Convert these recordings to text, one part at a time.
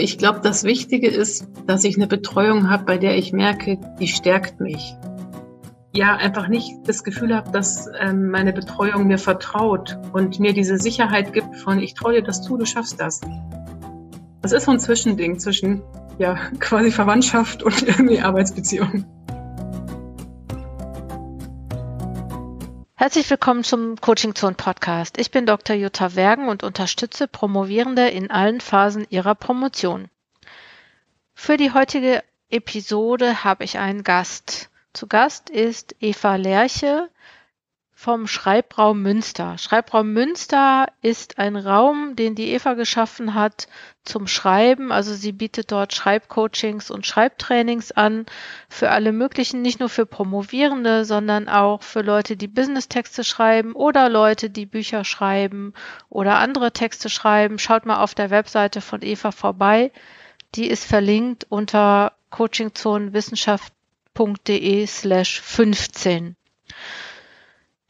ich glaube, das Wichtige ist, dass ich eine Betreuung habe, bei der ich merke, die stärkt mich. Ja, einfach nicht das Gefühl habe, dass ähm, meine Betreuung mir vertraut und mir diese Sicherheit gibt von, ich traue dir das zu, du schaffst das. Das ist so ein Zwischending zwischen ja, quasi Verwandtschaft und irgendwie Arbeitsbeziehung. Herzlich willkommen zum Coaching Zone Podcast. Ich bin Dr. Jutta Wergen und unterstütze Promovierende in allen Phasen ihrer Promotion. Für die heutige Episode habe ich einen Gast. Zu Gast ist Eva Lerche vom Schreibraum Münster. Schreibraum Münster ist ein Raum, den die Eva geschaffen hat zum Schreiben. Also sie bietet dort Schreibcoachings und Schreibtrainings an für alle möglichen, nicht nur für Promovierende, sondern auch für Leute, die Business-Texte schreiben oder Leute, die Bücher schreiben oder andere Texte schreiben. Schaut mal auf der Webseite von Eva vorbei. Die ist verlinkt unter coachingzonenwissenschaft.de slash 15.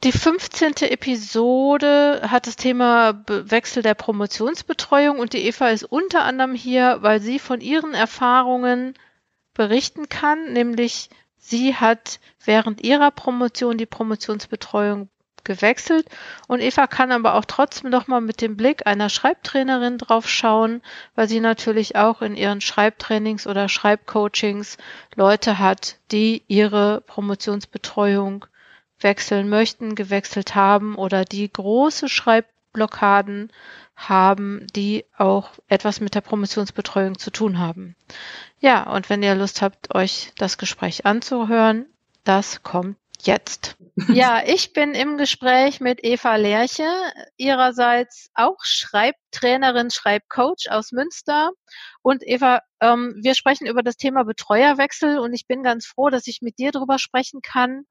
Die 15. Episode hat das Thema Wechsel der Promotionsbetreuung und die Eva ist unter anderem hier, weil sie von ihren Erfahrungen berichten kann, nämlich sie hat während ihrer Promotion die Promotionsbetreuung gewechselt und Eva kann aber auch trotzdem noch mal mit dem Blick einer Schreibtrainerin drauf schauen, weil sie natürlich auch in ihren Schreibtrainings oder Schreibcoachings Leute hat, die ihre Promotionsbetreuung wechseln möchten, gewechselt haben oder die große Schreibblockaden haben, die auch etwas mit der Promotionsbetreuung zu tun haben. Ja, und wenn ihr Lust habt, euch das Gespräch anzuhören, das kommt jetzt. Ja, ich bin im Gespräch mit Eva Lerche, ihrerseits auch Schreibtrainerin, Schreibcoach aus Münster. Und Eva, ähm, wir sprechen über das Thema Betreuerwechsel und ich bin ganz froh, dass ich mit dir darüber sprechen kann,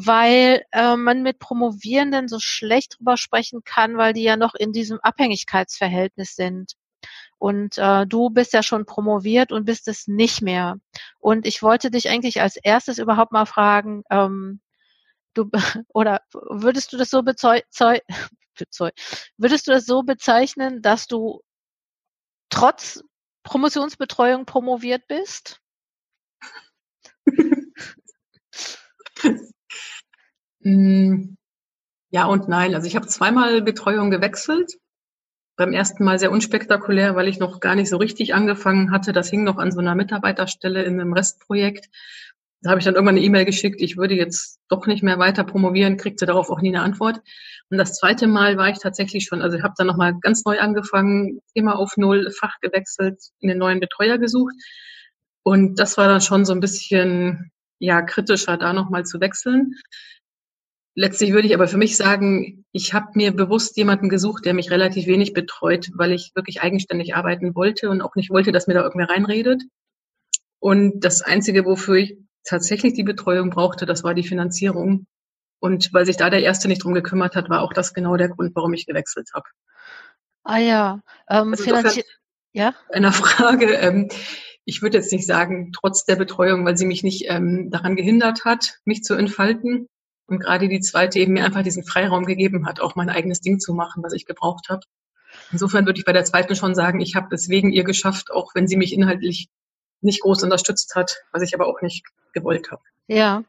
weil äh, man mit Promovierenden so schlecht drüber sprechen kann, weil die ja noch in diesem Abhängigkeitsverhältnis sind. Und äh, du bist ja schon promoviert und bist es nicht mehr. Und ich wollte dich eigentlich als erstes überhaupt mal fragen, ähm, du oder würdest du das so bezeu bezeu würdest du das so bezeichnen, dass du trotz Promotionsbetreuung promoviert bist? Mm, ja und nein. Also ich habe zweimal Betreuung gewechselt. Beim ersten Mal sehr unspektakulär, weil ich noch gar nicht so richtig angefangen hatte. Das hing noch an so einer Mitarbeiterstelle in einem Restprojekt. Da habe ich dann irgendwann eine E-Mail geschickt, ich würde jetzt doch nicht mehr weiter promovieren, kriegte darauf auch nie eine Antwort. Und das zweite Mal war ich tatsächlich schon, also ich habe dann nochmal ganz neu angefangen, Thema auf Null, Fach gewechselt, einen neuen Betreuer gesucht. Und das war dann schon so ein bisschen ja kritischer, da nochmal zu wechseln. Letztlich würde ich aber für mich sagen, ich habe mir bewusst jemanden gesucht, der mich relativ wenig betreut, weil ich wirklich eigenständig arbeiten wollte und auch nicht wollte, dass mir da irgendwer reinredet. Und das Einzige, wofür ich tatsächlich die Betreuung brauchte, das war die Finanzierung. Und weil sich da der Erste nicht drum gekümmert hat, war auch das genau der Grund, warum ich gewechselt habe. Ah ja, ähm, also Finanzi ja. Einer Frage. Ähm, ich würde jetzt nicht sagen, trotz der Betreuung, weil sie mich nicht ähm, daran gehindert hat, mich zu entfalten. Und gerade die zweite eben mir einfach diesen Freiraum gegeben hat, auch mein eigenes Ding zu machen, was ich gebraucht habe. Insofern würde ich bei der zweiten schon sagen, ich habe es wegen ihr geschafft, auch wenn sie mich inhaltlich nicht groß unterstützt hat, was ich aber auch nicht gewollt habe. Ja.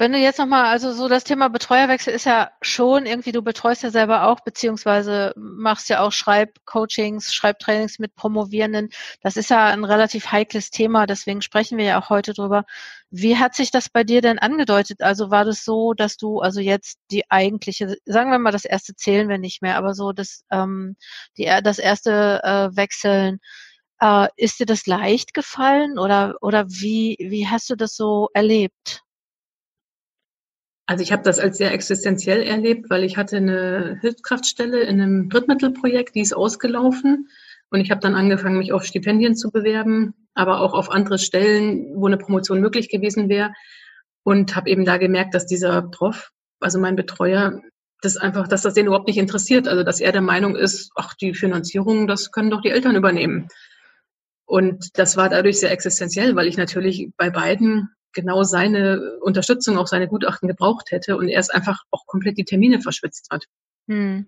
Wenn du jetzt nochmal, also so das Thema Betreuerwechsel ist ja schon irgendwie, du betreust ja selber auch, beziehungsweise machst ja auch Schreibcoachings, Schreibtrainings mit Promovierenden. Das ist ja ein relativ heikles Thema, deswegen sprechen wir ja auch heute drüber. Wie hat sich das bei dir denn angedeutet? Also war das so, dass du also jetzt die eigentliche, sagen wir mal, das erste zählen wir nicht mehr, aber so das, ähm, die, das erste äh, Wechseln, äh, ist dir das leicht gefallen oder, oder wie, wie hast du das so erlebt? Also ich habe das als sehr existenziell erlebt, weil ich hatte eine Hilfskraftstelle in einem Drittmittelprojekt, die ist ausgelaufen. Und ich habe dann angefangen, mich auf Stipendien zu bewerben, aber auch auf andere Stellen, wo eine Promotion möglich gewesen wäre. Und habe eben da gemerkt, dass dieser Prof, also mein Betreuer, das einfach, dass das den überhaupt nicht interessiert. Also dass er der Meinung ist, ach, die Finanzierung, das können doch die Eltern übernehmen. Und das war dadurch sehr existenziell, weil ich natürlich bei beiden genau seine Unterstützung, auch seine Gutachten gebraucht hätte und er es einfach auch komplett die Termine verschwitzt hat. Hm.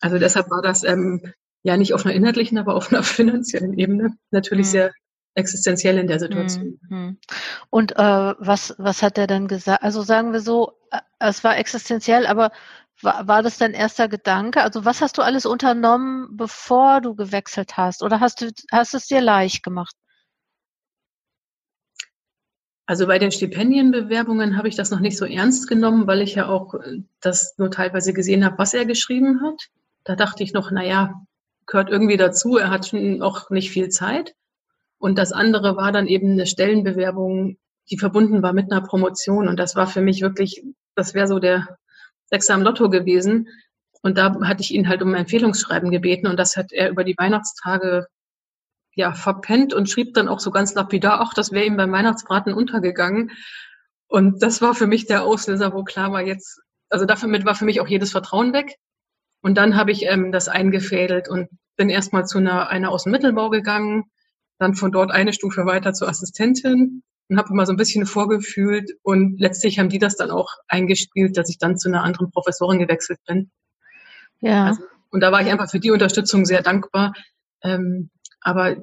Also deshalb war das ähm, ja nicht auf einer inhaltlichen, aber auf einer finanziellen Ebene natürlich mhm. sehr existenziell in der Situation. Mhm. Und äh, was, was hat er dann gesagt? Also sagen wir so, äh, es war existenziell, aber war, war das dein erster Gedanke? Also was hast du alles unternommen, bevor du gewechselt hast? Oder hast du hast es dir leicht gemacht? Also bei den Stipendienbewerbungen habe ich das noch nicht so ernst genommen, weil ich ja auch äh, das nur teilweise gesehen habe, was er geschrieben hat. Da dachte ich noch, na ja, gehört irgendwie dazu. Er hat auch nicht viel Zeit. Und das andere war dann eben eine Stellenbewerbung, die verbunden war mit einer Promotion. Und das war für mich wirklich, das wäre so der Sechser am Lotto gewesen. Und da hatte ich ihn halt um ein Empfehlungsschreiben gebeten. Und das hat er über die Weihnachtstage ja, verpennt und schrieb dann auch so ganz lapidar, ach, das wäre ihm beim Weihnachtsbraten untergegangen. Und das war für mich der Auslöser, wo klar war jetzt, also damit war für mich auch jedes Vertrauen weg. Und dann habe ich ähm, das eingefädelt und bin erstmal zu einer, einer aus dem Mittelbau gegangen, dann von dort eine Stufe weiter zur Assistentin und habe immer so ein bisschen vorgefühlt und letztlich haben die das dann auch eingespielt, dass ich dann zu einer anderen Professorin gewechselt bin. Ja. Also, und da war ich einfach für die Unterstützung sehr dankbar. Ähm, aber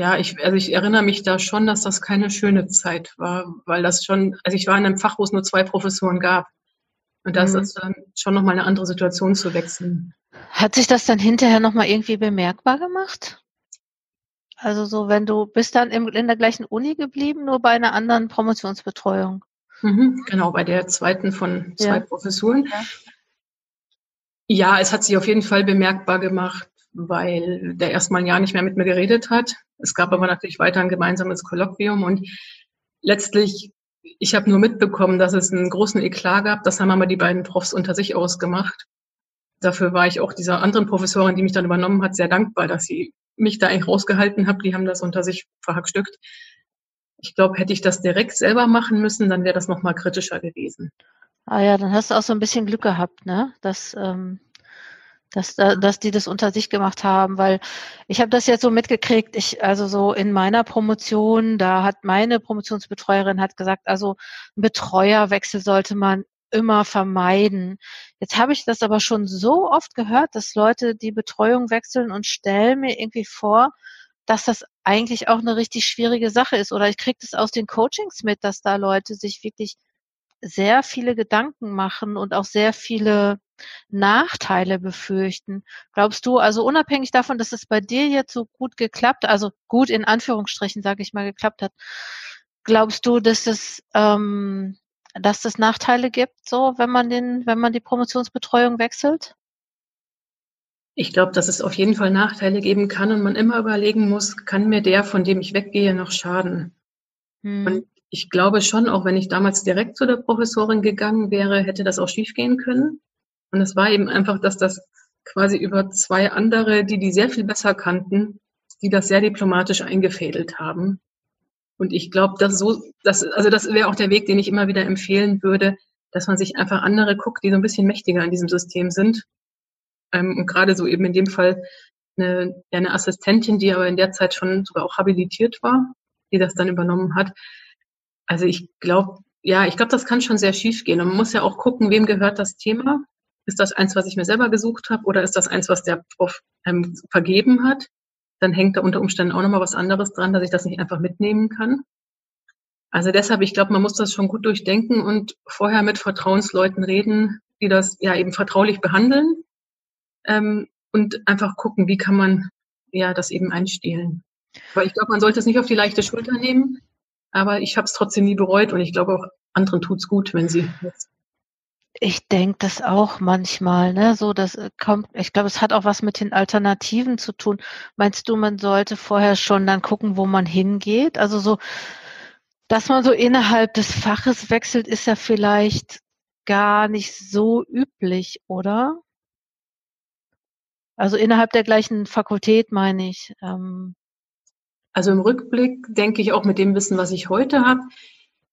ja, ich, also ich erinnere mich da schon, dass das keine schöne Zeit war, weil das schon, also ich war in einem Fach, wo es nur zwei Professoren gab. Und das mhm. ist dann schon nochmal eine andere Situation zu wechseln. Hat sich das dann hinterher nochmal irgendwie bemerkbar gemacht? Also so, wenn du bist dann im, in der gleichen Uni geblieben, nur bei einer anderen Promotionsbetreuung. Mhm, genau, bei der zweiten von zwei ja. Professuren. Ja. ja, es hat sich auf jeden Fall bemerkbar gemacht weil der erstmal ein Jahr nicht mehr mit mir geredet hat. Es gab aber natürlich weiter ein gemeinsames Kolloquium und letztlich, ich habe nur mitbekommen, dass es einen großen Eklat gab. Das haben aber die beiden Profs unter sich ausgemacht. Dafür war ich auch dieser anderen Professorin, die mich dann übernommen hat, sehr dankbar, dass sie mich da eigentlich rausgehalten hat. Die haben das unter sich verhackstückt. Ich glaube, hätte ich das direkt selber machen müssen, dann wäre das nochmal kritischer gewesen. Ah ja, dann hast du auch so ein bisschen Glück gehabt, ne? Dass ähm, dass, dass die das unter sich gemacht haben, weil ich habe das jetzt so mitgekriegt, ich, also so in meiner Promotion, da hat meine Promotionsbetreuerin hat gesagt, also Betreuerwechsel sollte man immer vermeiden. Jetzt habe ich das aber schon so oft gehört, dass Leute die Betreuung wechseln und stellen mir irgendwie vor, dass das eigentlich auch eine richtig schwierige Sache ist. Oder ich kriege das aus den Coachings mit, dass da Leute sich wirklich sehr viele Gedanken machen und auch sehr viele Nachteile befürchten. Glaubst du, also unabhängig davon, dass es bei dir jetzt so gut geklappt, also gut in Anführungsstrichen, sage ich mal, geklappt hat, glaubst du, dass es ähm, dass es Nachteile gibt, so wenn man den, wenn man die Promotionsbetreuung wechselt? Ich glaube, dass es auf jeden Fall Nachteile geben kann und man immer überlegen muss, kann mir der, von dem ich weggehe, noch schaden? Hm. Und ich glaube schon, auch wenn ich damals direkt zu der Professorin gegangen wäre, hätte das auch schiefgehen können. Und es war eben einfach, dass das quasi über zwei andere, die die sehr viel besser kannten, die das sehr diplomatisch eingefädelt haben. Und ich glaube, dass so, dass, also das wäre auch der Weg, den ich immer wieder empfehlen würde, dass man sich einfach andere guckt, die so ein bisschen mächtiger in diesem System sind. Ähm, und gerade so eben in dem Fall eine, eine Assistentin, die aber in der Zeit schon sogar auch habilitiert war, die das dann übernommen hat. Also ich glaube, ja, ich glaube, das kann schon sehr schief gehen. Und man muss ja auch gucken, wem gehört das Thema. Ist das eins, was ich mir selber gesucht habe, oder ist das eins, was der Prof ähm, vergeben hat? Dann hängt da unter Umständen auch nochmal was anderes dran, dass ich das nicht einfach mitnehmen kann. Also deshalb, ich glaube, man muss das schon gut durchdenken und vorher mit Vertrauensleuten reden, die das ja eben vertraulich behandeln ähm, und einfach gucken, wie kann man ja das eben einstehlen. Weil ich glaube, man sollte es nicht auf die leichte Schulter nehmen, aber ich habe es trotzdem nie bereut und ich glaube auch anderen tut's gut, wenn sie ich denke das auch manchmal, ne? So, das äh, kommt, ich glaube, es hat auch was mit den Alternativen zu tun. Meinst du, man sollte vorher schon dann gucken, wo man hingeht? Also so, dass man so innerhalb des Faches wechselt, ist ja vielleicht gar nicht so üblich, oder? Also innerhalb der gleichen Fakultät meine ich. Ähm, also im Rückblick denke ich auch mit dem Wissen, was ich heute habe,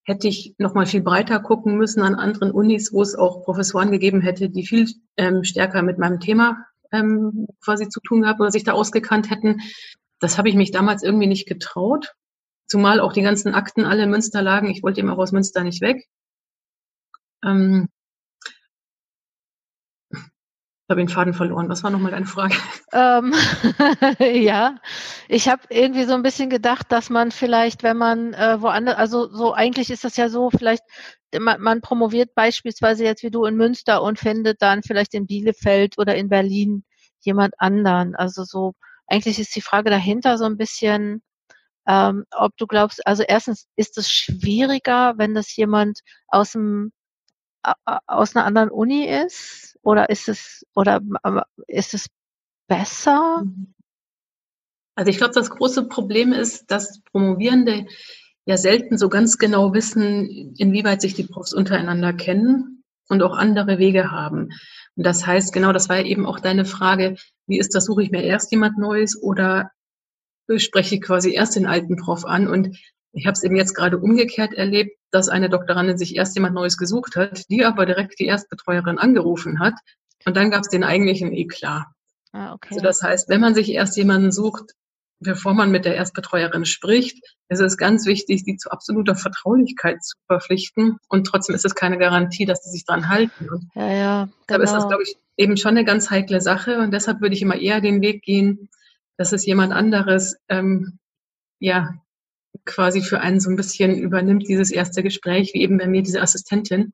hätte ich noch mal viel breiter gucken müssen an anderen Unis, wo es auch Professoren gegeben hätte, die viel ähm, stärker mit meinem Thema ähm, quasi zu tun haben oder sich da ausgekannt hätten. Das habe ich mich damals irgendwie nicht getraut. Zumal auch die ganzen Akten alle in Münster lagen. Ich wollte eben auch aus Münster nicht weg. Ähm, Ich habe den Faden verloren. Was war nochmal deine Frage? Ähm, ja, ich habe irgendwie so ein bisschen gedacht, dass man vielleicht, wenn man äh, woanders, also so eigentlich ist das ja so, vielleicht man, man promoviert beispielsweise jetzt wie du in Münster und findet dann vielleicht in Bielefeld oder in Berlin jemand anderen. Also so eigentlich ist die Frage dahinter so ein bisschen, ähm, ob du glaubst, also erstens ist es schwieriger, wenn das jemand aus dem aus einer anderen Uni ist? Oder ist es, oder ist es besser? Also ich glaube, das große Problem ist, dass Promovierende ja selten so ganz genau wissen, inwieweit sich die Profs untereinander kennen und auch andere Wege haben. Und das heißt, genau, das war eben auch deine Frage, wie ist das, suche ich mir erst jemand Neues oder spreche ich quasi erst den alten Prof an? Und ich habe es eben jetzt gerade umgekehrt erlebt, dass eine Doktorandin sich erst jemand Neues gesucht hat, die aber direkt die Erstbetreuerin angerufen hat. Und dann gab es den eigentlichen Eklat. Ah, okay. Also das heißt, wenn man sich erst jemanden sucht, bevor man mit der Erstbetreuerin spricht, ist es ganz wichtig, die zu absoluter Vertraulichkeit zu verpflichten. Und trotzdem ist es keine Garantie, dass die sich dran halten. Und ja, ja. Genau. Deshalb ist das, genau. glaube ich, eben schon eine ganz heikle Sache. Und deshalb würde ich immer eher den Weg gehen, dass es jemand anderes ähm, ja quasi für einen so ein bisschen übernimmt, dieses erste Gespräch, wie eben bei mir diese Assistentin,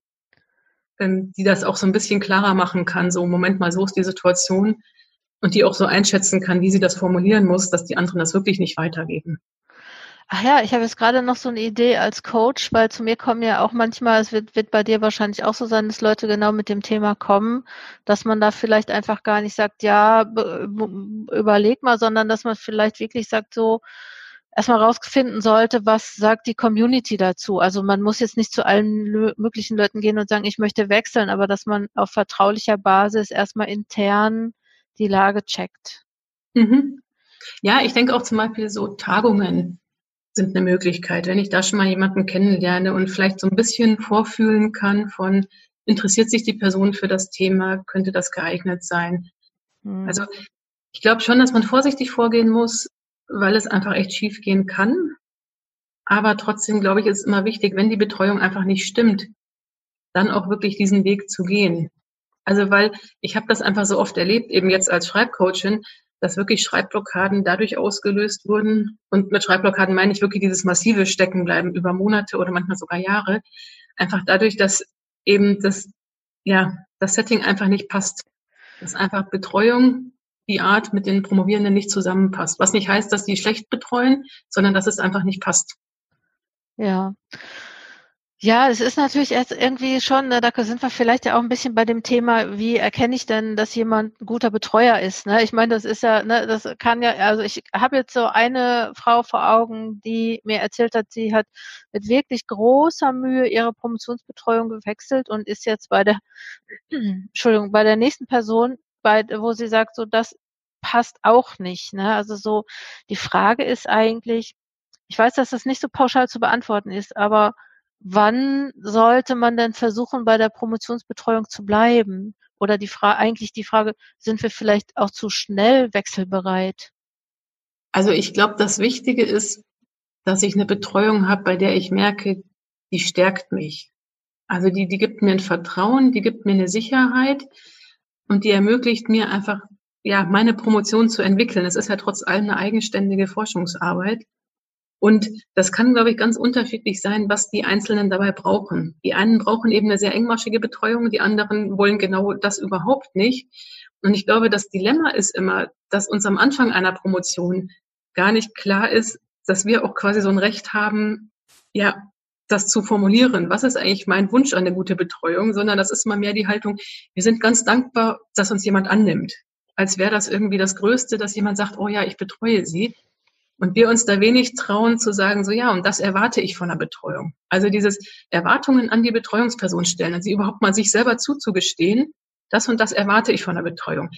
ähm, die das auch so ein bisschen klarer machen kann, so Moment mal, so ist die Situation und die auch so einschätzen kann, wie sie das formulieren muss, dass die anderen das wirklich nicht weitergeben. Ach ja, ich habe jetzt gerade noch so eine Idee als Coach, weil zu mir kommen ja auch manchmal, es wird, wird bei dir wahrscheinlich auch so sein, dass Leute genau mit dem Thema kommen, dass man da vielleicht einfach gar nicht sagt, ja, überleg mal, sondern dass man vielleicht wirklich sagt so, erstmal rausfinden sollte, was sagt die Community dazu. Also man muss jetzt nicht zu allen möglichen Leuten gehen und sagen, ich möchte wechseln, aber dass man auf vertraulicher Basis erstmal intern die Lage checkt. Mhm. Ja, ich denke auch zum Beispiel so Tagungen sind eine Möglichkeit, wenn ich da schon mal jemanden kennenlerne und vielleicht so ein bisschen vorfühlen kann von, interessiert sich die Person für das Thema, könnte das geeignet sein. Mhm. Also ich glaube schon, dass man vorsichtig vorgehen muss, weil es einfach echt schief gehen kann. Aber trotzdem, glaube ich, ist es immer wichtig, wenn die Betreuung einfach nicht stimmt, dann auch wirklich diesen Weg zu gehen. Also weil ich habe das einfach so oft erlebt, eben jetzt als Schreibcoachin, dass wirklich Schreibblockaden dadurch ausgelöst wurden. Und mit Schreibblockaden meine ich wirklich dieses massive Steckenbleiben über Monate oder manchmal sogar Jahre. Einfach dadurch, dass eben das, ja, das Setting einfach nicht passt. Dass einfach Betreuung die Art mit den Promovierenden nicht zusammenpasst. Was nicht heißt, dass die schlecht betreuen, sondern dass es einfach nicht passt. Ja. Ja, es ist natürlich jetzt irgendwie schon, ne, da sind wir vielleicht ja auch ein bisschen bei dem Thema, wie erkenne ich denn, dass jemand ein guter Betreuer ist? Ne? Ich meine, das ist ja, ne, das kann ja, also ich habe jetzt so eine Frau vor Augen, die mir erzählt hat, sie hat mit wirklich großer Mühe ihre Promotionsbetreuung gewechselt und ist jetzt bei der, Entschuldigung, bei der nächsten Person bei, wo sie sagt, so das passt auch nicht. Ne? Also so die Frage ist eigentlich, ich weiß, dass das nicht so pauschal zu beantworten ist, aber wann sollte man denn versuchen, bei der Promotionsbetreuung zu bleiben? Oder die Frage, eigentlich die Frage, sind wir vielleicht auch zu schnell wechselbereit? Also ich glaube, das Wichtige ist, dass ich eine Betreuung habe, bei der ich merke, die stärkt mich. Also die, die gibt mir ein Vertrauen, die gibt mir eine Sicherheit, und die ermöglicht mir einfach, ja, meine Promotion zu entwickeln. Es ist ja trotz allem eine eigenständige Forschungsarbeit. Und das kann, glaube ich, ganz unterschiedlich sein, was die Einzelnen dabei brauchen. Die einen brauchen eben eine sehr engmaschige Betreuung, die anderen wollen genau das überhaupt nicht. Und ich glaube, das Dilemma ist immer, dass uns am Anfang einer Promotion gar nicht klar ist, dass wir auch quasi so ein Recht haben, ja, das zu formulieren, was ist eigentlich mein Wunsch an eine gute Betreuung, sondern das ist mal mehr die Haltung, wir sind ganz dankbar, dass uns jemand annimmt. Als wäre das irgendwie das Größte, dass jemand sagt, oh ja, ich betreue sie. Und wir uns da wenig trauen zu sagen, so ja, und das erwarte ich von der Betreuung. Also dieses Erwartungen an die Betreuungsperson stellen und sie überhaupt mal sich selber zuzugestehen, das und das erwarte ich von der Betreuung.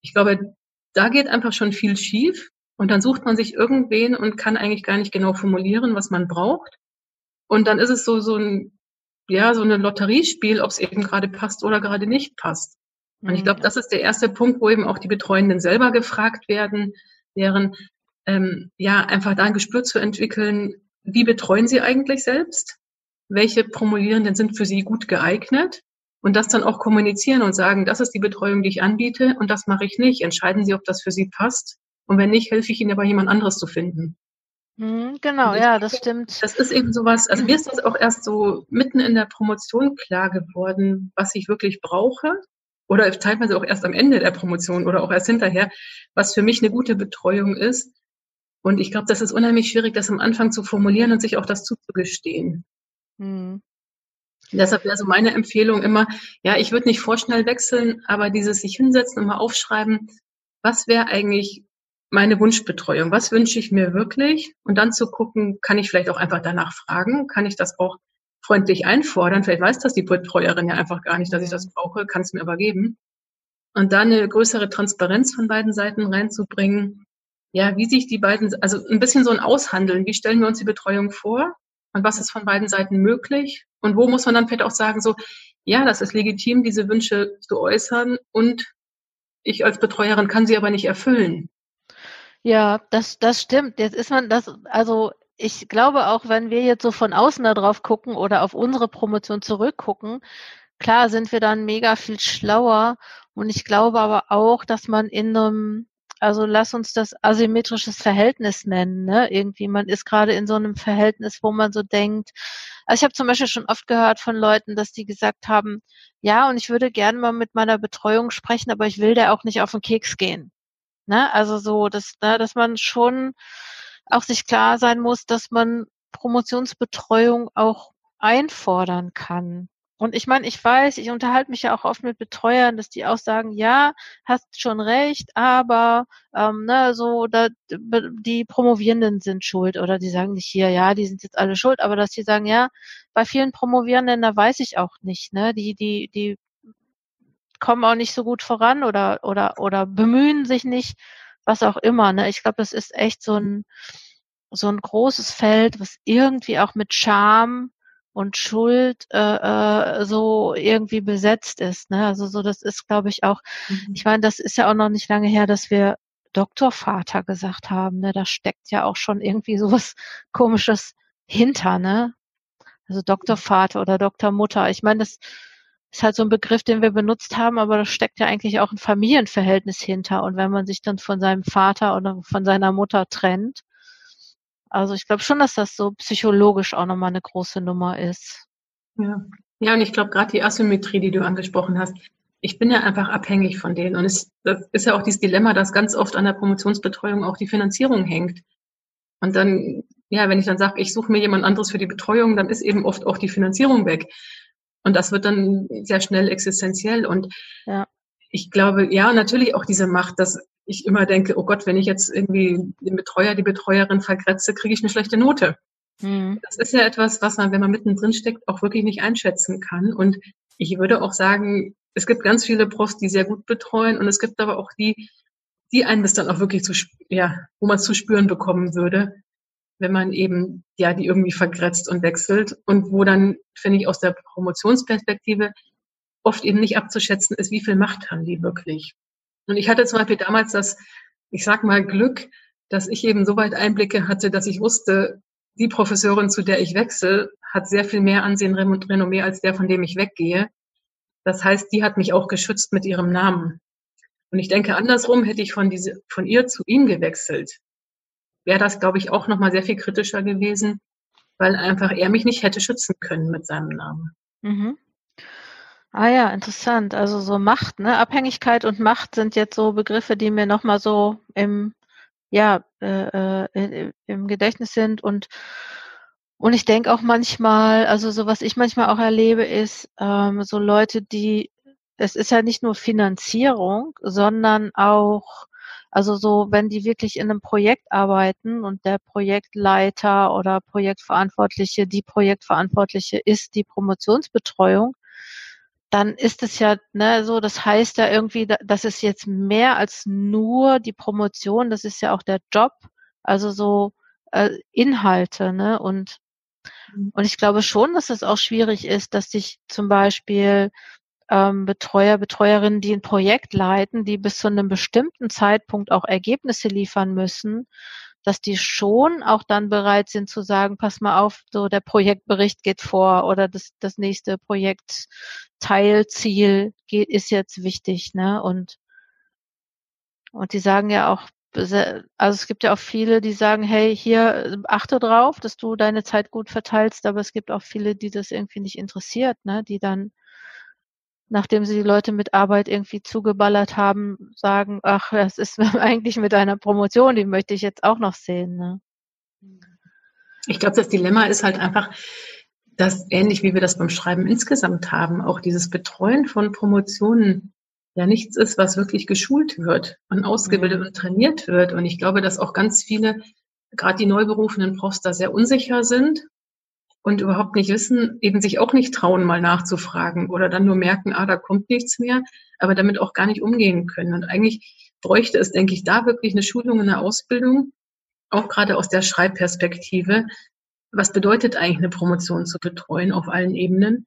Ich glaube, da geht einfach schon viel schief und dann sucht man sich irgendwen und kann eigentlich gar nicht genau formulieren, was man braucht. Und dann ist es so, so ein, ja, so ein Lotteriespiel, ob es eben gerade passt oder gerade nicht passt. Und ich glaube, das ist der erste Punkt, wo eben auch die Betreuenden selber gefragt werden, deren, ähm, ja, einfach da ein Gespür zu entwickeln, wie betreuen sie eigentlich selbst? Welche Promulierenden sind für sie gut geeignet? und das dann auch kommunizieren und sagen, das ist die Betreuung, die ich anbiete und das mache ich nicht. Entscheiden Sie, ob das für Sie passt. Und wenn nicht, helfe ich Ihnen aber jemand anderes zu finden. Mhm, genau, ja, das stimmt. Das ist eben sowas, also mir ist das auch erst so mitten in der Promotion klar geworden, was ich wirklich brauche. Oder teilweise auch erst am Ende der Promotion oder auch erst hinterher, was für mich eine gute Betreuung ist. Und ich glaube, das ist unheimlich schwierig, das am Anfang zu formulieren und sich auch das zuzugestehen. Mhm. Deshalb wäre so meine Empfehlung immer, ja, ich würde nicht vorschnell wechseln, aber dieses sich hinsetzen und mal aufschreiben, was wäre eigentlich meine Wunschbetreuung? Was wünsche ich mir wirklich? Und dann zu gucken, kann ich vielleicht auch einfach danach fragen? Kann ich das auch freundlich einfordern? Vielleicht weiß das die Betreuerin ja einfach gar nicht, dass ich das brauche, kann es mir aber geben. Und dann eine größere Transparenz von beiden Seiten reinzubringen. Ja, wie sich die beiden, also ein bisschen so ein Aushandeln. Wie stellen wir uns die Betreuung vor? Und was ist von beiden Seiten möglich? Und wo muss man dann vielleicht auch sagen, so, ja, das ist legitim, diese Wünsche zu äußern und ich als Betreuerin kann sie aber nicht erfüllen. Ja, das, das stimmt. Jetzt ist man das, also ich glaube auch, wenn wir jetzt so von außen da drauf gucken oder auf unsere Promotion zurückgucken, klar sind wir dann mega viel schlauer. Und ich glaube aber auch, dass man in einem, also lass uns das asymmetrisches Verhältnis nennen, ne? Irgendwie, man ist gerade in so einem Verhältnis, wo man so denkt, also ich habe zum Beispiel schon oft gehört von Leuten, dass die gesagt haben, ja, und ich würde gerne mal mit meiner Betreuung sprechen, aber ich will der auch nicht auf den Keks gehen. Ne? Also so, dass, ne, dass man schon auch sich klar sein muss, dass man Promotionsbetreuung auch einfordern kann. Und ich meine, ich weiß, ich unterhalte mich ja auch oft mit Betreuern, dass die auch sagen, ja, hast schon recht, aber ähm, ne, so da, die Promovierenden sind schuld oder die sagen nicht hier, ja, die sind jetzt alle schuld, aber dass die sagen, ja, bei vielen Promovierenden, da weiß ich auch nicht, ne, die die die kommen auch nicht so gut voran oder, oder, oder bemühen sich nicht, was auch immer. Ne? Ich glaube, das ist echt so ein, so ein großes Feld, was irgendwie auch mit Scham und Schuld äh, äh, so irgendwie besetzt ist. Ne? Also so, das ist, glaube ich, auch, mhm. ich meine, das ist ja auch noch nicht lange her, dass wir Doktorvater gesagt haben. Ne? Da steckt ja auch schon irgendwie sowas Komisches hinter, ne? Also Doktorvater oder Doktormutter. Ich meine, das ist halt so ein Begriff, den wir benutzt haben, aber da steckt ja eigentlich auch ein Familienverhältnis hinter. Und wenn man sich dann von seinem Vater oder von seiner Mutter trennt, also ich glaube schon, dass das so psychologisch auch nochmal eine große Nummer ist. Ja, ja und ich glaube gerade die Asymmetrie, die du angesprochen hast, ich bin ja einfach abhängig von denen. Und es das ist ja auch dieses Dilemma, dass ganz oft an der Promotionsbetreuung auch die Finanzierung hängt. Und dann, ja, wenn ich dann sage, ich suche mir jemand anderes für die Betreuung, dann ist eben oft auch die Finanzierung weg. Und das wird dann sehr schnell existenziell. Und ja. ich glaube, ja, natürlich auch diese Macht, dass ich immer denke, oh Gott, wenn ich jetzt irgendwie den Betreuer, die Betreuerin vergrätze, kriege ich eine schlechte Note. Mhm. Das ist ja etwas, was man, wenn man mittendrin steckt, auch wirklich nicht einschätzen kann. Und ich würde auch sagen, es gibt ganz viele Profs, die sehr gut betreuen und es gibt aber auch die, die einen das dann auch wirklich zu, ja, wo man es zu spüren bekommen würde, wenn man eben ja die irgendwie vergrätzt und wechselt und wo dann, finde ich, aus der Promotionsperspektive oft eben nicht abzuschätzen ist, wie viel Macht haben die wirklich. Und ich hatte zum Beispiel damals das, ich sag mal, Glück, dass ich eben so weit Einblicke hatte, dass ich wusste, die Professorin, zu der ich wechsle, hat sehr viel mehr Ansehen und Renommee als der, von dem ich weggehe. Das heißt, die hat mich auch geschützt mit ihrem Namen. Und ich denke, andersrum hätte ich von, diese, von ihr zu ihm gewechselt wäre das, glaube ich, auch nochmal sehr viel kritischer gewesen, weil einfach er mich nicht hätte schützen können mit seinem Namen. Mhm. Ah ja, interessant. Also so Macht, ne? Abhängigkeit und Macht sind jetzt so Begriffe, die mir nochmal so im, ja, äh, äh, im Gedächtnis sind und und ich denke auch manchmal, also so was ich manchmal auch erlebe, ist ähm, so Leute, die, es ist ja nicht nur Finanzierung, sondern auch also so, wenn die wirklich in einem Projekt arbeiten und der Projektleiter oder Projektverantwortliche, die Projektverantwortliche ist die Promotionsbetreuung, dann ist es ja ne, so, das heißt ja irgendwie, das ist jetzt mehr als nur die Promotion, das ist ja auch der Job, also so äh, Inhalte, ne? Und mhm. und ich glaube schon, dass es auch schwierig ist, dass sich zum Beispiel ähm, Betreuer, Betreuerinnen, die ein Projekt leiten, die bis zu einem bestimmten Zeitpunkt auch Ergebnisse liefern müssen, dass die schon auch dann bereit sind zu sagen, pass mal auf, so der Projektbericht geht vor oder das, das nächste Projektteilziel geht, ist jetzt wichtig, ne? Und, und die sagen ja auch, also es gibt ja auch viele, die sagen, hey, hier achte drauf, dass du deine Zeit gut verteilst, aber es gibt auch viele, die das irgendwie nicht interessiert, ne? Die dann nachdem sie die Leute mit Arbeit irgendwie zugeballert haben, sagen, ach, das ist eigentlich mit einer Promotion, die möchte ich jetzt auch noch sehen. Ne? Ich glaube, das Dilemma ist halt einfach, dass ähnlich wie wir das beim Schreiben insgesamt haben, auch dieses Betreuen von Promotionen ja nichts ist, was wirklich geschult wird und ausgebildet mhm. und trainiert wird. Und ich glaube, dass auch ganz viele, gerade die neu berufenen Profs, da sehr unsicher sind und überhaupt nicht wissen, eben sich auch nicht trauen, mal nachzufragen oder dann nur merken, ah, da kommt nichts mehr, aber damit auch gar nicht umgehen können. Und eigentlich bräuchte es, denke ich, da wirklich eine Schulung, eine Ausbildung, auch gerade aus der Schreibperspektive. Was bedeutet eigentlich eine Promotion zu betreuen auf allen Ebenen?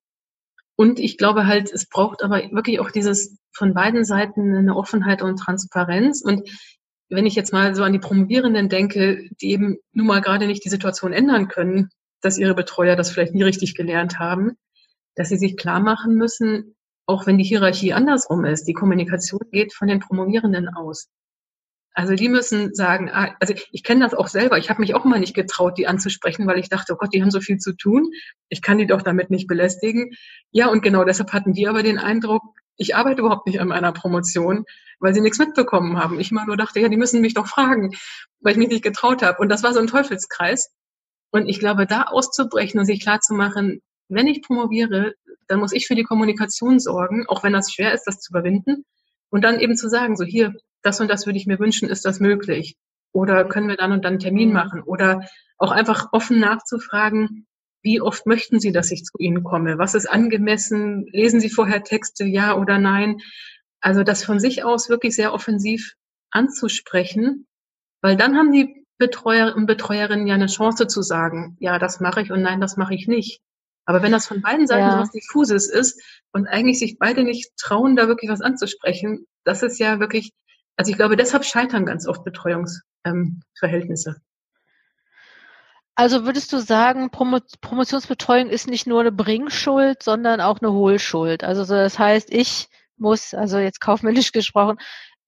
Und ich glaube halt, es braucht aber wirklich auch dieses von beiden Seiten eine Offenheit und Transparenz. Und wenn ich jetzt mal so an die Promovierenden denke, die eben nun mal gerade nicht die Situation ändern können, dass ihre Betreuer das vielleicht nie richtig gelernt haben, dass sie sich klar machen müssen, auch wenn die Hierarchie andersrum ist, die Kommunikation geht von den Promovierenden aus. Also die müssen sagen, ah, also ich kenne das auch selber, ich habe mich auch mal nicht getraut, die anzusprechen, weil ich dachte, oh Gott, die haben so viel zu tun, ich kann die doch damit nicht belästigen. Ja, und genau deshalb hatten die aber den Eindruck, ich arbeite überhaupt nicht an meiner Promotion, weil sie nichts mitbekommen haben. Ich mal nur dachte, ja, die müssen mich doch fragen, weil ich mich nicht getraut habe. Und das war so ein Teufelskreis. Und ich glaube, da auszubrechen und sich klar zu machen, wenn ich promoviere, dann muss ich für die Kommunikation sorgen, auch wenn das schwer ist, das zu überwinden. Und dann eben zu sagen, so hier, das und das würde ich mir wünschen, ist das möglich? Oder können wir dann und dann einen Termin mhm. machen? Oder auch einfach offen nachzufragen, wie oft möchten Sie, dass ich zu Ihnen komme? Was ist angemessen? Lesen Sie vorher Texte, ja oder nein? Also das von sich aus wirklich sehr offensiv anzusprechen, weil dann haben die Betreuer und Betreuerinnen ja eine Chance zu sagen, ja, das mache ich und nein, das mache ich nicht. Aber wenn das von beiden Seiten ja. so was Diffuses ist und eigentlich sich beide nicht trauen, da wirklich was anzusprechen, das ist ja wirklich, also ich glaube, deshalb scheitern ganz oft Betreuungsverhältnisse. Ähm, also würdest du sagen, Promo Promotionsbetreuung ist nicht nur eine Bringschuld, sondern auch eine Hohlschuld. Also das heißt, ich muss, also jetzt kaufmännisch gesprochen,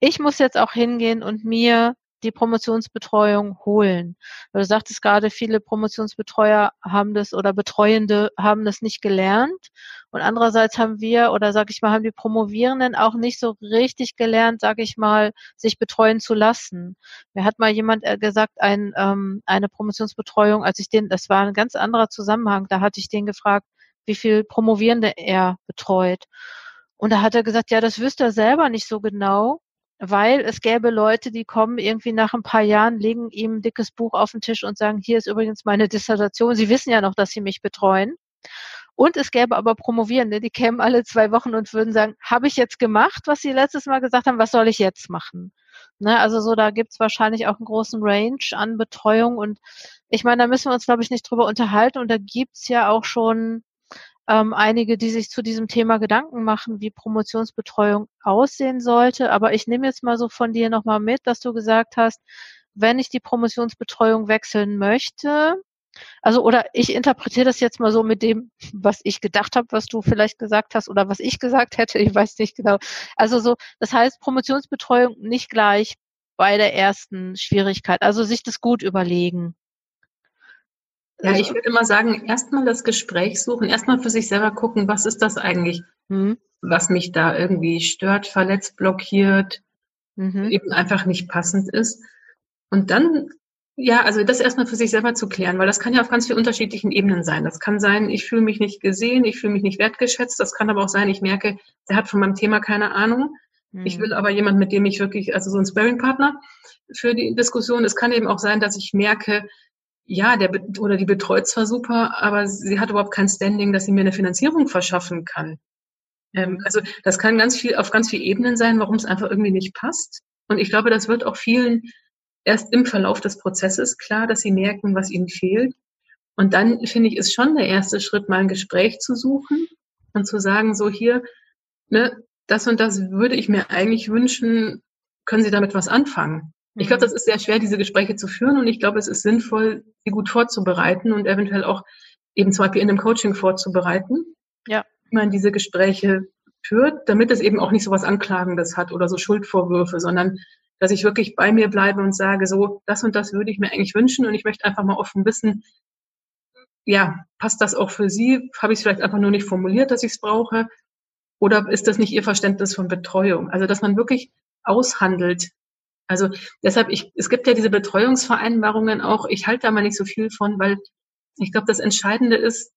ich muss jetzt auch hingehen und mir die Promotionsbetreuung holen. Du sagtest gerade, viele Promotionsbetreuer haben das oder Betreuende haben das nicht gelernt. Und andererseits haben wir oder sag ich mal, haben die Promovierenden auch nicht so richtig gelernt, sag ich mal, sich betreuen zu lassen. Mir hat mal jemand äh, gesagt, ein, ähm, eine Promotionsbetreuung, als ich den, das war ein ganz anderer Zusammenhang, da hatte ich den gefragt, wie viel Promovierende er betreut. Und da hat er gesagt, ja, das wüsste er selber nicht so genau weil es gäbe Leute, die kommen irgendwie nach ein paar Jahren, legen ihm ein dickes Buch auf den Tisch und sagen, hier ist übrigens meine Dissertation. Sie wissen ja noch, dass Sie mich betreuen. Und es gäbe aber Promovierende, die kämen alle zwei Wochen und würden sagen, habe ich jetzt gemacht, was Sie letztes Mal gesagt haben, was soll ich jetzt machen? Ne, also so, da gibt's wahrscheinlich auch einen großen Range an Betreuung und ich meine, da müssen wir uns, glaube ich, nicht drüber unterhalten und da gibt's ja auch schon ähm, einige, die sich zu diesem Thema Gedanken machen, wie Promotionsbetreuung aussehen sollte. Aber ich nehme jetzt mal so von dir nochmal mit, dass du gesagt hast, wenn ich die Promotionsbetreuung wechseln möchte, also oder ich interpretiere das jetzt mal so mit dem, was ich gedacht habe, was du vielleicht gesagt hast oder was ich gesagt hätte, ich weiß nicht genau. Also so, das heißt Promotionsbetreuung nicht gleich bei der ersten Schwierigkeit, also sich das gut überlegen. Ja, ich würde immer sagen, erstmal das Gespräch suchen, erstmal für sich selber gucken, was ist das eigentlich, mhm. was mich da irgendwie stört, verletzt, blockiert, mhm. eben einfach nicht passend ist. Und dann, ja, also das erstmal für sich selber zu klären, weil das kann ja auf ganz vielen unterschiedlichen Ebenen sein. Das kann sein, ich fühle mich nicht gesehen, ich fühle mich nicht wertgeschätzt. Das kann aber auch sein, ich merke, der hat von meinem Thema keine Ahnung. Mhm. Ich will aber jemand, mit dem ich wirklich, also so ein Sparring-Partner für die Diskussion. Es kann eben auch sein, dass ich merke, ja, der oder die betreut zwar super, aber sie hat überhaupt kein Standing, dass sie mir eine Finanzierung verschaffen kann. Ähm, also das kann ganz viel auf ganz vielen Ebenen sein, warum es einfach irgendwie nicht passt. Und ich glaube, das wird auch vielen erst im Verlauf des Prozesses klar, dass sie merken, was ihnen fehlt. Und dann finde ich, ist schon der erste Schritt, mal ein Gespräch zu suchen und zu sagen, so hier, ne, das und das würde ich mir eigentlich wünschen, können Sie damit was anfangen? Ich glaube, das ist sehr schwer, diese Gespräche zu führen und ich glaube, es ist sinnvoll, sie gut vorzubereiten und eventuell auch eben zum Beispiel in einem Coaching vorzubereiten. Ja. Wie man diese Gespräche führt, damit es eben auch nicht so was Anklagendes hat oder so Schuldvorwürfe, sondern dass ich wirklich bei mir bleibe und sage, so, das und das würde ich mir eigentlich wünschen und ich möchte einfach mal offen wissen, ja, passt das auch für Sie? Habe ich es vielleicht einfach nur nicht formuliert, dass ich es brauche? Oder ist das nicht Ihr Verständnis von Betreuung? Also, dass man wirklich aushandelt. Also deshalb, ich, es gibt ja diese Betreuungsvereinbarungen auch. Ich halte da mal nicht so viel von, weil ich glaube, das Entscheidende ist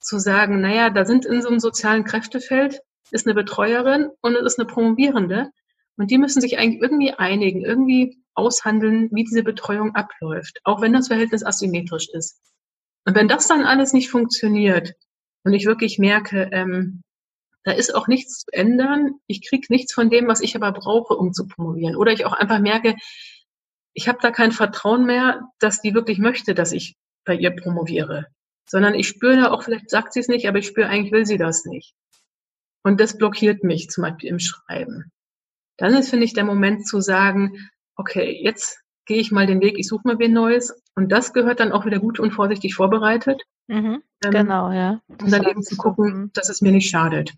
zu sagen, naja, da sind in so einem sozialen Kräftefeld ist eine Betreuerin und es ist eine Promovierende. Und die müssen sich eigentlich irgendwie einigen, irgendwie aushandeln, wie diese Betreuung abläuft, auch wenn das Verhältnis asymmetrisch ist. Und wenn das dann alles nicht funktioniert und ich wirklich merke, ähm, da ist auch nichts zu ändern, ich kriege nichts von dem, was ich aber brauche, um zu promovieren. Oder ich auch einfach merke, ich habe da kein Vertrauen mehr, dass die wirklich möchte, dass ich bei ihr promoviere. Sondern ich spüre da auch, vielleicht sagt sie es nicht, aber ich spüre, eigentlich will sie das nicht. Und das blockiert mich zum Beispiel im Schreiben. Dann ist, finde ich, der Moment zu sagen, okay, jetzt gehe ich mal den Weg, ich suche mal wen Neues. Und das gehört dann auch wieder gut und vorsichtig vorbereitet. Mhm, ähm, genau, ja. Das und dann eben zu gucken. Mhm. dass es mir nicht schadet.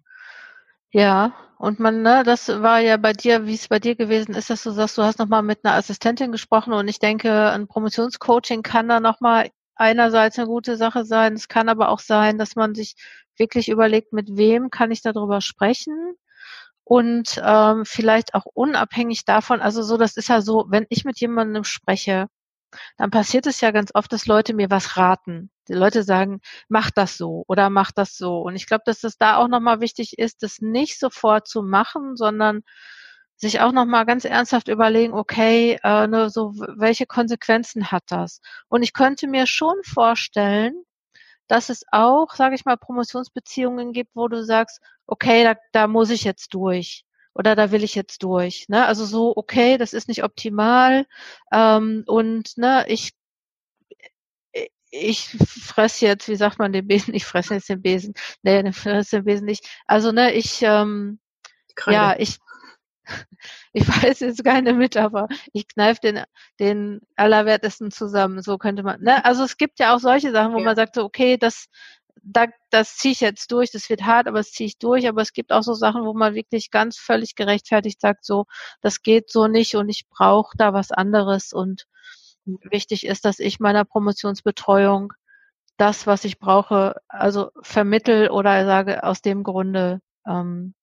Ja, und man, ne, das war ja bei dir, wie es bei dir gewesen ist, dass du sagst, du hast nochmal mit einer Assistentin gesprochen und ich denke, ein Promotionscoaching kann da nochmal einerseits eine gute Sache sein. Es kann aber auch sein, dass man sich wirklich überlegt, mit wem kann ich darüber sprechen und ähm, vielleicht auch unabhängig davon, also so, das ist ja so, wenn ich mit jemandem spreche, dann passiert es ja ganz oft, dass Leute mir was raten. Die Leute sagen, mach das so oder mach das so. Und ich glaube, dass es da auch nochmal wichtig ist, das nicht sofort zu machen, sondern sich auch nochmal ganz ernsthaft überlegen, okay, äh, ne, so welche Konsequenzen hat das? Und ich könnte mir schon vorstellen, dass es auch, sage ich mal, Promotionsbeziehungen gibt, wo du sagst, okay, da, da muss ich jetzt durch oder da will ich jetzt durch. Ne? Also so, okay, das ist nicht optimal ähm, und ne, ich ich fress jetzt, wie sagt man den Besen? Ich fresse jetzt den Besen. Nee, ich fresse den Besen nicht. Also ne, ich ähm, ja, ich ich weiß jetzt keine mit, aber ich kneife den, den Allerwertesten zusammen. So könnte man. Ne? Also es gibt ja auch solche Sachen, wo ja. man sagt, so, okay, das, da, das ziehe ich jetzt durch, das wird hart, aber das ziehe ich durch. Aber es gibt auch so Sachen, wo man wirklich ganz völlig gerechtfertigt sagt, so, das geht so nicht und ich brauche da was anderes. Und wichtig ist, dass ich meiner Promotionsbetreuung das, was ich brauche, also vermittel oder sage aus dem Grunde ähm,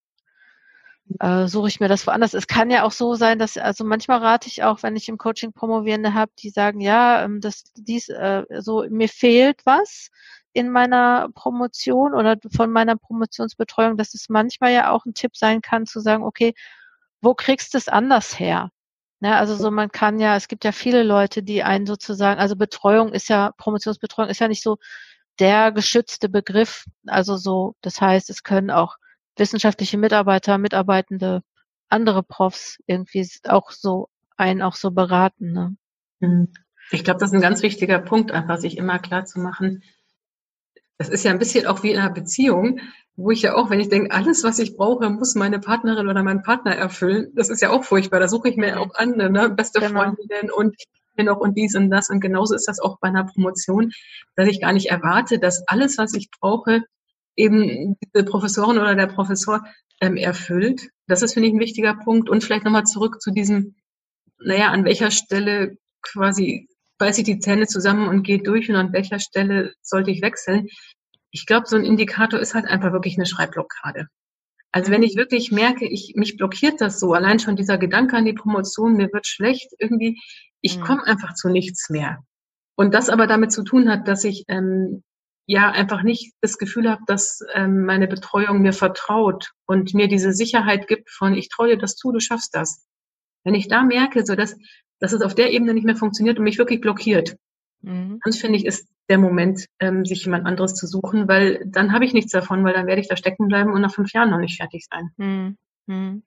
äh, suche ich mir das woanders. Es kann ja auch so sein, dass, also manchmal rate ich auch, wenn ich im Coaching Promovierende habe, die sagen, ja, ähm, das, dies, äh, so, mir fehlt was in meiner Promotion oder von meiner Promotionsbetreuung, dass es manchmal ja auch ein Tipp sein kann, zu sagen, okay, wo kriegst du es anders her? Ne, also so man kann ja, es gibt ja viele Leute, die einen sozusagen, also Betreuung ist ja, Promotionsbetreuung ist ja nicht so der geschützte Begriff. Also so, das heißt, es können auch wissenschaftliche Mitarbeiter, Mitarbeitende, andere Profs irgendwie auch so einen auch so beraten. Ne? Mhm. Ich glaube, das ist ein ganz wichtiger Punkt, einfach sich immer klar zu machen. Das ist ja ein bisschen auch wie in einer Beziehung, wo ich ja auch, wenn ich denke, alles, was ich brauche, muss meine Partnerin oder mein Partner erfüllen. Das ist ja auch furchtbar. Da suche ich mir auch an, ne? beste genau. Freundinnen und noch und dies und das. Und genauso ist das auch bei einer Promotion, dass ich gar nicht erwarte, dass alles, was ich brauche, eben diese Professorin oder der Professor ähm, erfüllt. Das ist, finde ich, ein wichtiger Punkt. Und vielleicht nochmal zurück zu diesem, naja, an welcher Stelle quasi beiße ich die Zähne zusammen und gehe durch und an welcher Stelle sollte ich wechseln. Ich glaube, so ein Indikator ist halt einfach wirklich eine Schreibblockade. Also wenn ich wirklich merke, ich, mich blockiert das so, allein schon dieser Gedanke an die Promotion, mir wird schlecht, irgendwie, ich mhm. komme einfach zu nichts mehr. Und das aber damit zu tun hat, dass ich ähm, ja einfach nicht das Gefühl habe, dass ähm, meine Betreuung mir vertraut und mir diese Sicherheit gibt von, ich traue dir das zu, du schaffst das. Wenn ich da merke, so dass, dass es auf der Ebene nicht mehr funktioniert und mich wirklich blockiert, mhm. dann finde ich, ist der Moment, ähm, sich jemand anderes zu suchen, weil dann habe ich nichts davon, weil dann werde ich da stecken bleiben und nach fünf Jahren noch nicht fertig sein. Mhm. Mhm.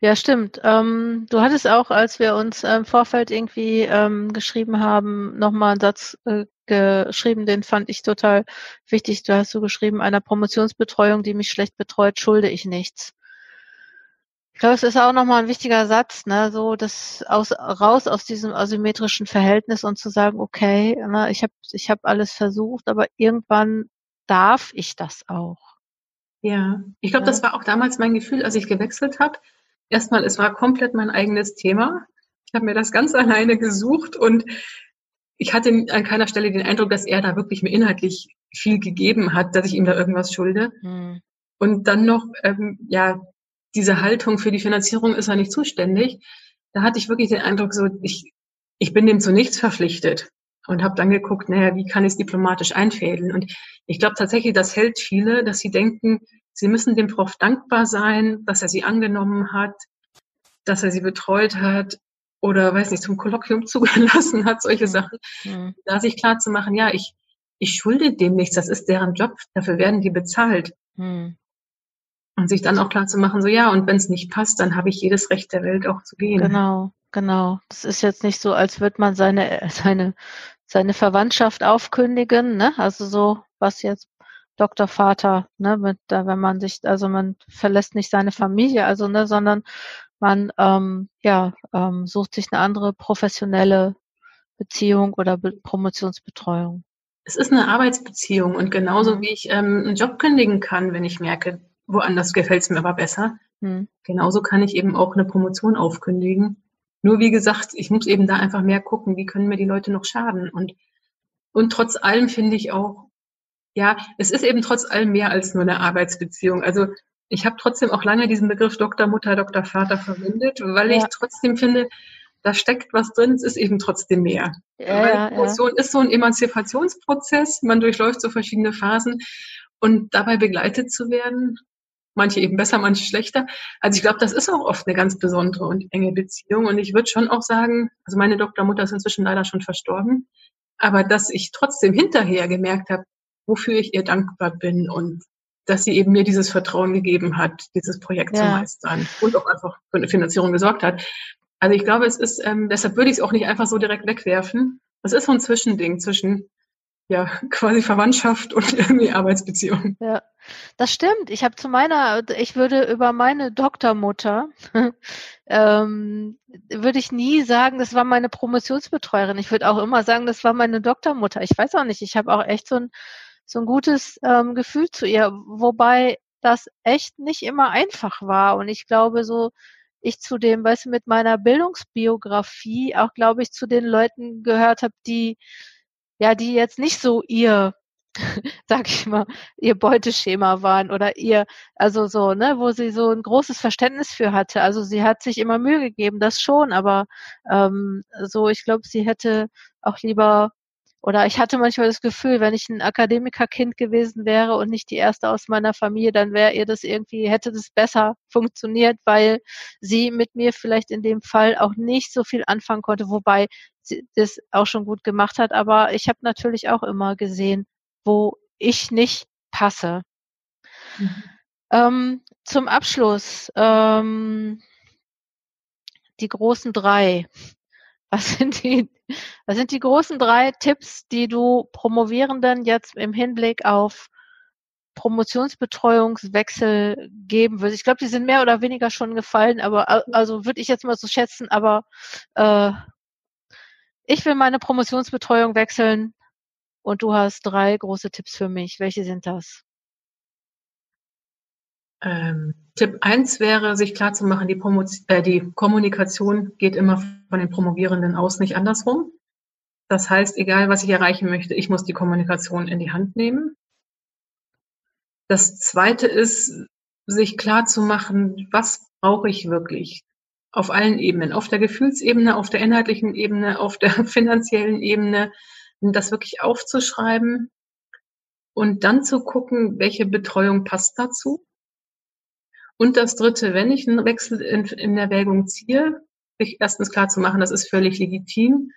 Ja, stimmt. Ähm, du hattest auch, als wir uns im Vorfeld irgendwie ähm, geschrieben haben, nochmal einen Satz äh, geschrieben, den fand ich total wichtig. Du hast so geschrieben, einer Promotionsbetreuung, die mich schlecht betreut, schulde ich nichts. Ich glaube, es ist auch nochmal ein wichtiger Satz, ne, so das aus, raus aus diesem asymmetrischen Verhältnis und zu sagen, okay, ne, ich habe ich hab alles versucht, aber irgendwann darf ich das auch. Ja, ich glaube, ja. das war auch damals mein Gefühl, als ich gewechselt habe. Erstmal, es war komplett mein eigenes Thema. Ich habe mir das ganz alleine gesucht und ich hatte an keiner Stelle den Eindruck, dass er da wirklich mir inhaltlich viel gegeben hat, dass ich ihm da irgendwas schulde. Hm. Und dann noch, ähm, ja, diese Haltung für die Finanzierung ist er nicht zuständig. Da hatte ich wirklich den Eindruck, so ich, ich bin dem zu nichts verpflichtet und habe dann geguckt, naja, wie kann ich es diplomatisch einfädeln? Und ich glaube tatsächlich, das hält viele, dass sie denken, sie müssen dem Prof dankbar sein, dass er sie angenommen hat, dass er sie betreut hat oder weiß nicht, zum Kolloquium zugelassen hat, solche mhm. Sachen. Mhm. Da sich klar zu machen, ja, ich, ich schulde dem nichts, das ist deren Job, dafür werden die bezahlt. Mhm. Und sich dann auch klar zu machen, so ja, und wenn es nicht passt, dann habe ich jedes Recht der Welt auch zu gehen. Genau, genau. Das ist jetzt nicht so, als würde man seine, seine, seine Verwandtschaft aufkündigen, ne? Also so, was jetzt Doktorvater, ne, mit, da, wenn man sich, also man verlässt nicht seine Familie, also, ne, sondern man, ähm, ja, ähm, sucht sich eine andere professionelle Beziehung oder Be Promotionsbetreuung. Es ist eine Arbeitsbeziehung und genauso mhm. wie ich ähm, einen Job kündigen kann, wenn ich merke, woanders gefällt es mir aber besser. Hm. Genauso kann ich eben auch eine Promotion aufkündigen. Nur wie gesagt, ich muss eben da einfach mehr gucken, wie können mir die Leute noch schaden. Und, und trotz allem finde ich auch, ja, es ist eben trotz allem mehr als nur eine Arbeitsbeziehung. Also ich habe trotzdem auch lange diesen Begriff Doktor, Mutter, Doktor, Vater verwendet, weil ja. ich trotzdem finde, da steckt was drin, es ist eben trotzdem mehr. Ja, weil Promotion ja. ist so ein Emanzipationsprozess, man durchläuft so verschiedene Phasen und dabei begleitet zu werden, manche eben besser, manche schlechter. Also ich glaube, das ist auch oft eine ganz besondere und enge Beziehung. Und ich würde schon auch sagen, also meine Doktormutter ist inzwischen leider schon verstorben, aber dass ich trotzdem hinterher gemerkt habe, wofür ich ihr dankbar bin und dass sie eben mir dieses Vertrauen gegeben hat, dieses Projekt ja. zu meistern und auch einfach für eine Finanzierung gesorgt hat. Also ich glaube, es ist, ähm, deshalb würde ich es auch nicht einfach so direkt wegwerfen. Es ist so ein Zwischending zwischen ja, quasi Verwandtschaft und irgendwie Arbeitsbeziehung. Ja, das stimmt. Ich habe zu meiner, ich würde über meine Doktormutter, ähm, würde ich nie sagen, das war meine Promotionsbetreuerin. Ich würde auch immer sagen, das war meine Doktormutter. Ich weiß auch nicht, ich habe auch echt so ein, so ein gutes ähm, Gefühl zu ihr, wobei das echt nicht immer einfach war. Und ich glaube, so ich zu dem, weißt du, mit meiner Bildungsbiografie auch, glaube ich, zu den Leuten gehört habe, die ja, die jetzt nicht so ihr, sag ich mal, ihr Beuteschema waren oder ihr, also so, ne, wo sie so ein großes Verständnis für hatte. Also sie hat sich immer Mühe gegeben, das schon, aber ähm, so, ich glaube, sie hätte auch lieber oder ich hatte manchmal das Gefühl, wenn ich ein Akademikerkind gewesen wäre und nicht die erste aus meiner Familie, dann wäre ihr das irgendwie, hätte das besser funktioniert, weil sie mit mir vielleicht in dem Fall auch nicht so viel anfangen konnte, wobei das auch schon gut gemacht hat. Aber ich habe natürlich auch immer gesehen, wo ich nicht passe. Mhm. Ähm, zum Abschluss, ähm, die großen drei. Was sind die, was sind die großen drei Tipps, die du Promovierenden jetzt im Hinblick auf Promotionsbetreuungswechsel geben würdest? Ich glaube, die sind mehr oder weniger schon gefallen, aber also würde ich jetzt mal so schätzen, aber äh, ich will meine Promotionsbetreuung wechseln und du hast drei große Tipps für mich. Welche sind das? Ähm, Tipp eins wäre, sich klarzumachen, die, äh, die Kommunikation geht immer von den Promovierenden aus, nicht andersrum. Das heißt, egal was ich erreichen möchte, ich muss die Kommunikation in die Hand nehmen. Das zweite ist, sich klarzumachen, was brauche ich wirklich? Auf allen Ebenen, auf der Gefühlsebene, auf der inhaltlichen Ebene, auf der finanziellen Ebene, das wirklich aufzuschreiben und dann zu gucken, welche Betreuung passt dazu und das Dritte, wenn ich einen Wechsel in, in Erwägung ziehe, sich erstens klar zu machen, das ist völlig legitim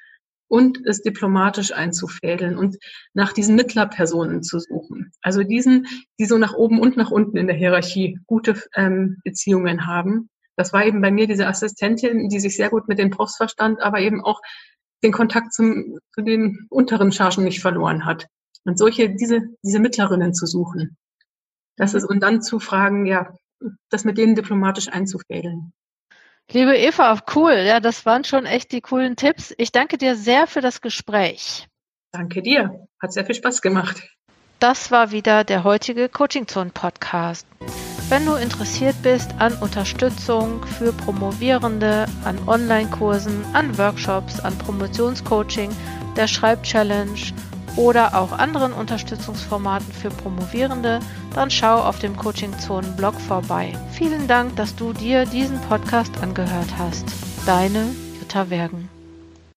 und es diplomatisch einzufädeln und nach diesen Mittlerpersonen zu suchen. Also diesen, die so nach oben und nach unten in der Hierarchie gute ähm, Beziehungen haben. Das war eben bei mir diese Assistentin, die sich sehr gut mit den Profs verstand, aber eben auch den Kontakt zum, zu den unteren Chargen nicht verloren hat. Und solche, diese, diese Mittlerinnen zu suchen. Das ist, und dann zu fragen, ja, das mit denen diplomatisch einzufädeln. Liebe Eva, cool. Ja, das waren schon echt die coolen Tipps. Ich danke dir sehr für das Gespräch. Danke dir. Hat sehr viel Spaß gemacht. Das war wieder der heutige Coaching Zone Podcast. Wenn du interessiert bist an Unterstützung für Promovierende, an Online-Kursen, an Workshops, an Promotionscoaching, der Schreibchallenge oder auch anderen Unterstützungsformaten für Promovierende, dann schau auf dem Coaching Zonen Blog vorbei. Vielen Dank, dass du dir diesen Podcast angehört hast. Deine Jutta Wergen.